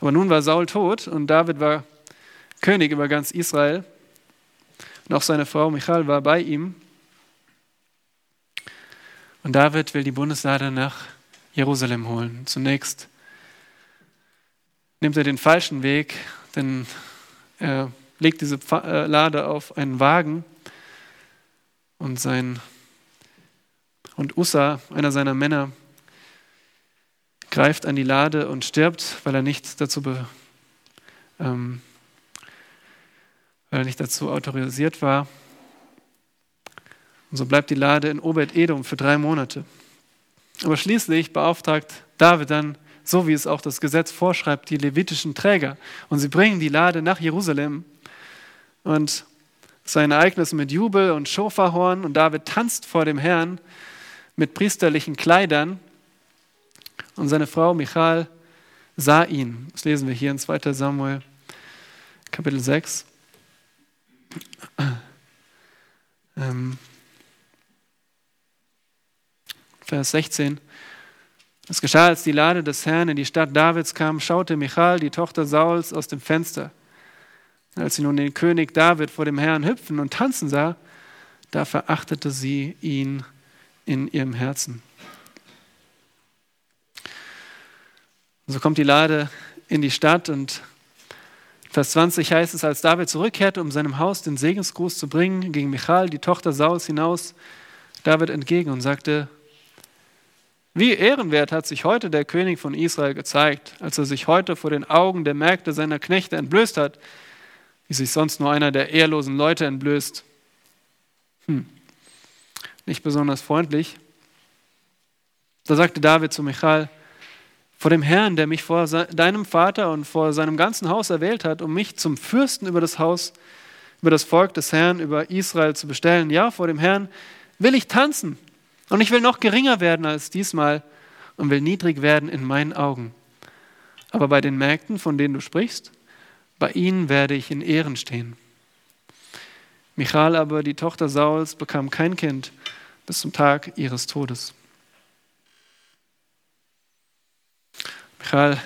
Aber nun war Saul tot und David war König über ganz Israel. Und auch seine Frau Michal war bei ihm. Und David will die Bundeslade nach Jerusalem holen. Zunächst nimmt er den falschen Weg, denn er legt diese äh, Lade auf einen Wagen und sein und Ussa, einer seiner Männer, greift an die Lade und stirbt, weil er nicht dazu, be, ähm, weil er nicht dazu autorisiert war. Und so bleibt die Lade in Obed-Edom für drei Monate. Aber schließlich beauftragt David dann, so wie es auch das Gesetz vorschreibt, die levitischen Träger. Und sie bringen die Lade nach Jerusalem. Und es ist ein Ereignis mit Jubel und Schofahorn. Und David tanzt vor dem Herrn mit priesterlichen Kleidern. Und seine Frau Michal sah ihn. Das lesen wir hier in 2 Samuel Kapitel 6. Ähm, Vers 16. Es geschah, als die Lade des Herrn in die Stadt Davids kam, schaute Michal, die Tochter Sauls, aus dem Fenster. Als sie nun den König David vor dem Herrn hüpfen und tanzen sah, da verachtete sie ihn in ihrem Herzen. So kommt die Lade in die Stadt und Vers 20 heißt es, als David zurückkehrte, um seinem Haus den Segensgruß zu bringen, ging Michal, die Tochter Sauls, hinaus David entgegen und sagte, wie ehrenwert hat sich heute der König von Israel gezeigt, als er sich heute vor den Augen der Mägde seiner Knechte entblößt hat, wie sich sonst nur einer der ehrlosen Leute entblößt. Hm. Nicht besonders freundlich. Da sagte David zu Michal, vor dem Herrn, der mich vor deinem Vater und vor seinem ganzen Haus erwählt hat, um mich zum Fürsten über das Haus, über das Volk des Herrn, über Israel zu bestellen. Ja, vor dem Herrn will ich tanzen und ich will noch geringer werden als diesmal und will niedrig werden in meinen Augen. Aber bei den Mägden, von denen du sprichst, bei ihnen werde ich in Ehren stehen. Michal aber, die Tochter Sauls, bekam kein Kind bis zum Tag ihres Todes. Michal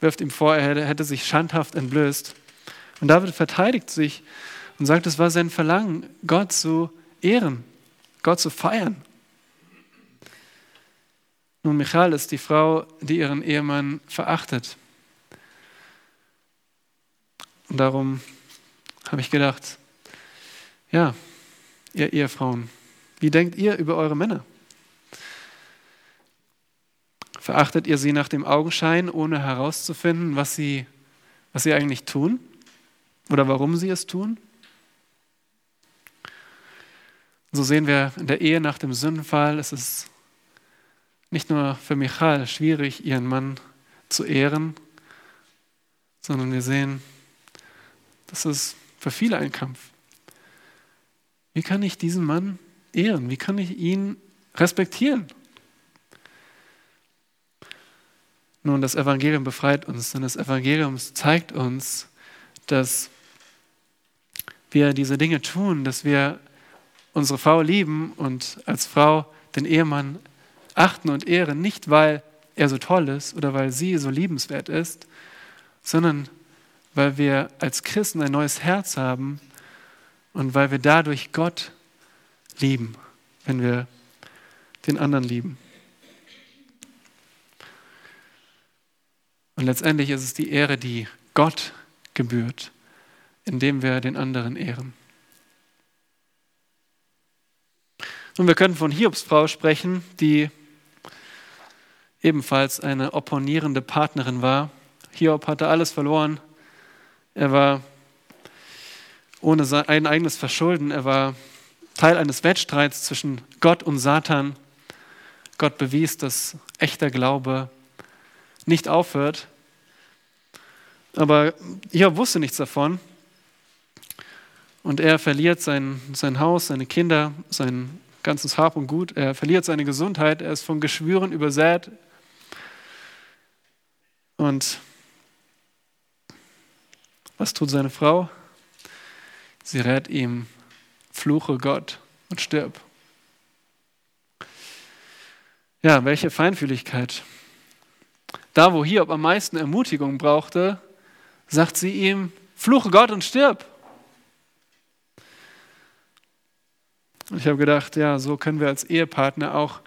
wirft ihm vor, er hätte sich schandhaft entblößt. Und David verteidigt sich und sagt, es war sein Verlangen, Gott zu ehren, Gott zu feiern. Nun, Michal ist die Frau, die ihren Ehemann verachtet. Und darum habe ich gedacht, ja, ihr Ehefrauen, wie denkt ihr über eure Männer? Verachtet ihr sie nach dem Augenschein, ohne herauszufinden, was sie, was sie eigentlich tun oder warum sie es tun? So sehen wir in der Ehe nach dem Sündenfall, es ist nicht nur für Michal schwierig, ihren Mann zu ehren, sondern wir sehen, das ist für viele ein Kampf. Wie kann ich diesen Mann ehren? Wie kann ich ihn respektieren? Nun, das Evangelium befreit uns, denn das Evangelium zeigt uns, dass wir diese Dinge tun, dass wir unsere Frau lieben und als Frau den Ehemann achten und ehren, nicht weil er so toll ist oder weil sie so liebenswert ist, sondern weil wir als Christen ein neues Herz haben und weil wir dadurch Gott lieben, wenn wir den anderen lieben. Und letztendlich ist es die Ehre, die Gott gebührt, indem wir den anderen ehren. Und wir können von Hiobs Frau sprechen, die ebenfalls eine opponierende Partnerin war. Hiob hatte alles verloren. Er war ohne ein eigenes Verschulden. Er war Teil eines Wettstreits zwischen Gott und Satan. Gott bewies, dass echter Glaube nicht aufhört. Aber Hiob wusste nichts davon. Und er verliert sein, sein Haus, seine Kinder, sein ganzes Hab und Gut. Er verliert seine Gesundheit. Er ist von Geschwüren übersät. Und was tut seine Frau? Sie rät ihm, fluche Gott und stirb. Ja, welche Feinfühligkeit. Da, wo Hiob am meisten Ermutigung brauchte, sagt sie ihm, fluche Gott und stirb. Und ich habe gedacht, ja, so können wir als Ehepartner auch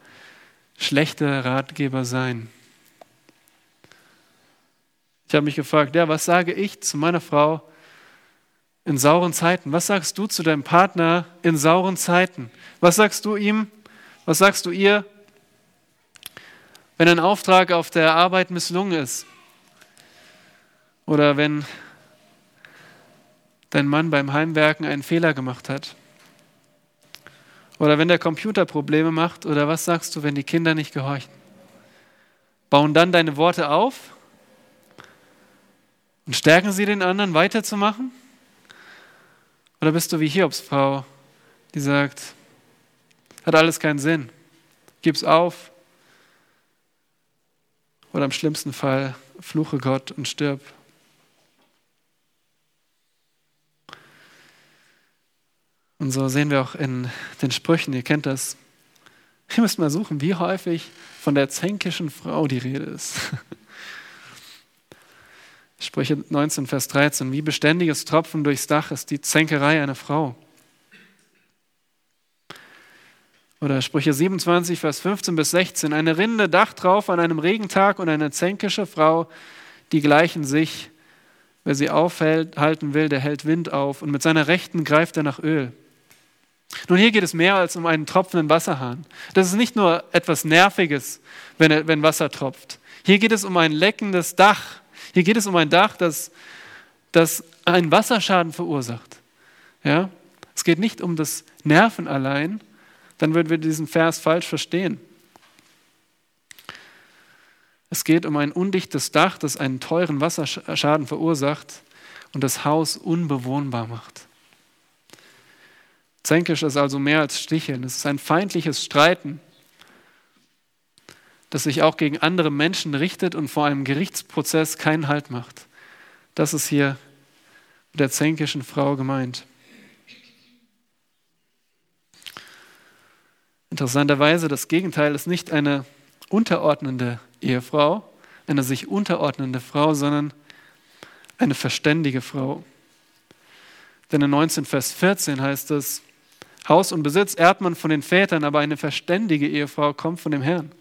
schlechte Ratgeber sein. Ich habe mich gefragt, ja, was sage ich zu meiner Frau in sauren Zeiten? Was sagst du zu deinem Partner in sauren Zeiten? Was sagst du ihm? Was sagst du ihr, wenn ein Auftrag auf der Arbeit misslungen ist? Oder wenn dein Mann beim Heimwerken einen Fehler gemacht hat? Oder wenn der Computer Probleme macht? Oder was sagst du, wenn die Kinder nicht gehorchen? Bauen dann deine Worte auf und stärken sie den anderen weiterzumachen? Oder bist du wie Hiobs Frau, die sagt, hat alles keinen Sinn, gib's auf? Oder im schlimmsten Fall, fluche Gott und stirb. Und so sehen wir auch in den Sprüchen, ihr kennt das. Ihr müsst mal suchen, wie häufig von der zänkischen Frau die Rede ist. Sprüche 19, Vers 13. Wie beständiges Tropfen durchs Dach ist die Zänkerei einer Frau. Oder Sprüche 27, Vers 15 bis 16. Eine Rinde Dach drauf an einem Regentag und eine zänkische Frau, die gleichen sich. Wer sie aufhalten will, der hält Wind auf und mit seiner Rechten greift er nach Öl. Nun, hier geht es mehr als um einen tropfenden Wasserhahn. Das ist nicht nur etwas Nerviges, wenn, wenn Wasser tropft. Hier geht es um ein leckendes Dach. Hier geht es um ein Dach, das, das einen Wasserschaden verursacht. Ja? Es geht nicht um das Nerven allein, dann würden wir diesen Vers falsch verstehen. Es geht um ein undichtes Dach, das einen teuren Wasserschaden verursacht und das Haus unbewohnbar macht. Zänkisch ist also mehr als Sticheln. Es ist ein feindliches Streiten, das sich auch gegen andere Menschen richtet und vor einem Gerichtsprozess keinen Halt macht. Das ist hier mit der zänkischen Frau gemeint. Interessanterweise, das Gegenteil ist nicht eine unterordnende Ehefrau, eine sich unterordnende Frau, sondern eine verständige Frau. Denn in 19 Vers 14 heißt es, Haus und Besitz erbt man von den Vätern, aber eine verständige Ehefrau kommt von dem Herrn.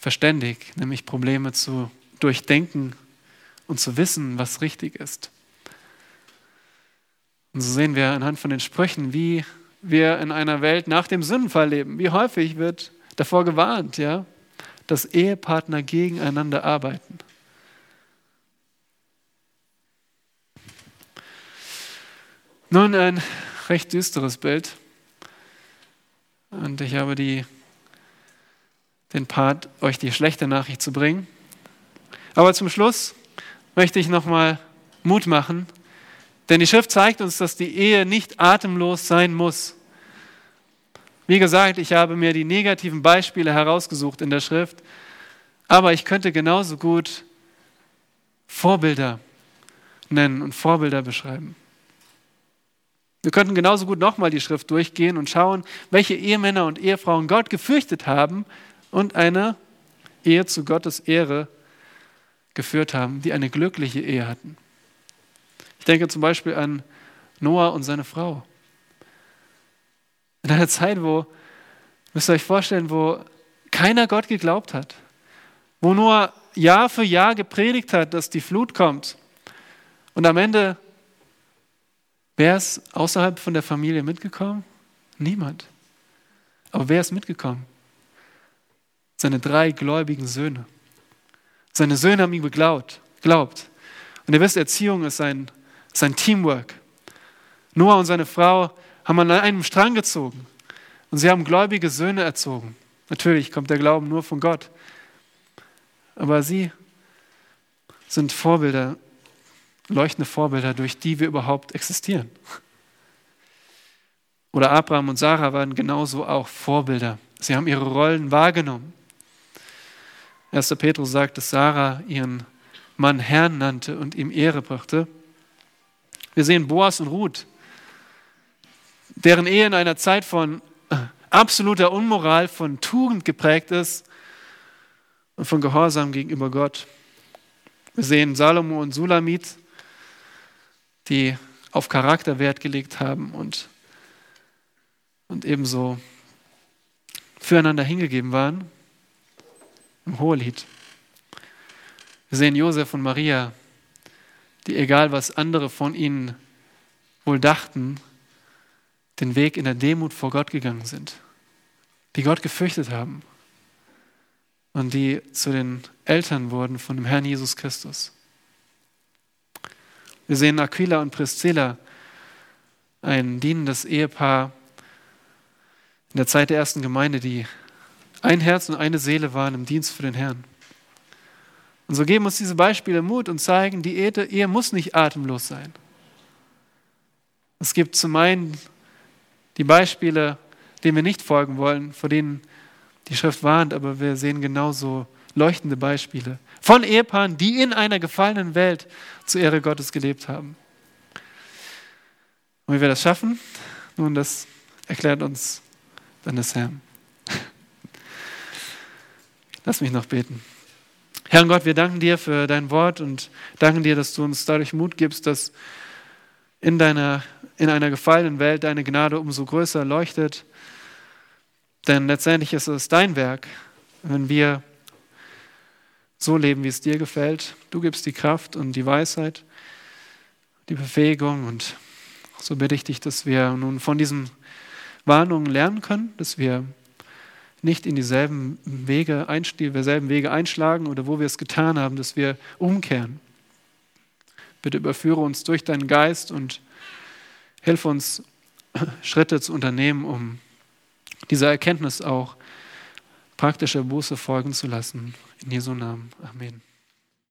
Verständig, nämlich Probleme zu durchdenken und zu wissen, was richtig ist. Und so sehen wir anhand von den Sprüchen, wie wir in einer Welt nach dem Sündenfall leben. Wie häufig wird davor gewarnt, ja, dass Ehepartner gegeneinander arbeiten. Nun ein recht düsteres Bild. Und ich habe die, den Part, euch die schlechte Nachricht zu bringen. Aber zum Schluss möchte ich nochmal Mut machen, denn die Schrift zeigt uns, dass die Ehe nicht atemlos sein muss. Wie gesagt, ich habe mir die negativen Beispiele herausgesucht in der Schrift, aber ich könnte genauso gut Vorbilder nennen und Vorbilder beschreiben. Wir könnten genauso gut nochmal die Schrift durchgehen und schauen, welche Ehemänner und Ehefrauen Gott gefürchtet haben und eine Ehe zu Gottes Ehre geführt haben, die eine glückliche Ehe hatten. Ich denke zum Beispiel an Noah und seine Frau. In einer Zeit, wo, müsst ihr euch vorstellen, wo keiner Gott geglaubt hat, wo Noah Jahr für Jahr gepredigt hat, dass die Flut kommt. Und am Ende, wer ist außerhalb von der Familie mitgekommen? Niemand. Aber wer ist mitgekommen? Seine drei gläubigen Söhne. Seine Söhne haben ihm geglaubt. glaubt. Und ihr wisst, Erziehung ist ein, ist ein Teamwork. Noah und seine Frau haben an einem Strang gezogen. Und sie haben gläubige Söhne erzogen. Natürlich kommt der Glauben nur von Gott. Aber sie sind Vorbilder, leuchtende Vorbilder, durch die wir überhaupt existieren. Oder Abraham und Sarah waren genauso auch Vorbilder. Sie haben ihre Rollen wahrgenommen. 1. Petrus sagt, dass Sarah ihren Mann Herrn nannte und ihm Ehre brachte. Wir sehen Boas und Ruth, deren Ehe in einer Zeit von absoluter Unmoral, von Tugend geprägt ist und von Gehorsam gegenüber Gott. Wir sehen Salomo und Sulamit, die auf Charakter Wert gelegt haben und und ebenso füreinander hingegeben waren im Hohelied. Wir sehen Josef und Maria, die, egal was andere von ihnen wohl dachten, den Weg in der Demut vor Gott gegangen sind, die Gott gefürchtet haben und die zu den Eltern wurden von dem Herrn Jesus Christus. Wir sehen Aquila und Priscilla, ein dienendes Ehepaar, in der Zeit der ersten Gemeinde, die ein Herz und eine Seele waren im Dienst für den Herrn. Und so geben uns diese Beispiele Mut und zeigen, die Ehe muss nicht atemlos sein. Es gibt zum einen die Beispiele, denen wir nicht folgen wollen, vor denen die Schrift warnt, aber wir sehen genauso leuchtende Beispiele von Ehepaaren, die in einer gefallenen Welt zur Ehre Gottes gelebt haben. Und wie wir das schaffen, nun, das erklärt uns dann ist Herr. Lass mich noch beten. Herr Gott, wir danken dir für dein Wort und danken dir, dass du uns dadurch Mut gibst, dass in, deiner, in einer gefallenen Welt deine Gnade umso größer leuchtet. Denn letztendlich ist es dein Werk, wenn wir so leben, wie es dir gefällt. Du gibst die Kraft und die Weisheit, die Befähigung und so bitte ich dich, dass wir nun von diesem Warnungen lernen können, dass wir nicht in dieselben Wege, dieselben Wege einschlagen oder wo wir es getan haben, dass wir umkehren. Bitte überführe uns durch deinen Geist und hilf uns, Schritte zu unternehmen, um dieser Erkenntnis auch praktischer Buße folgen zu lassen. In Jesu Namen. Amen.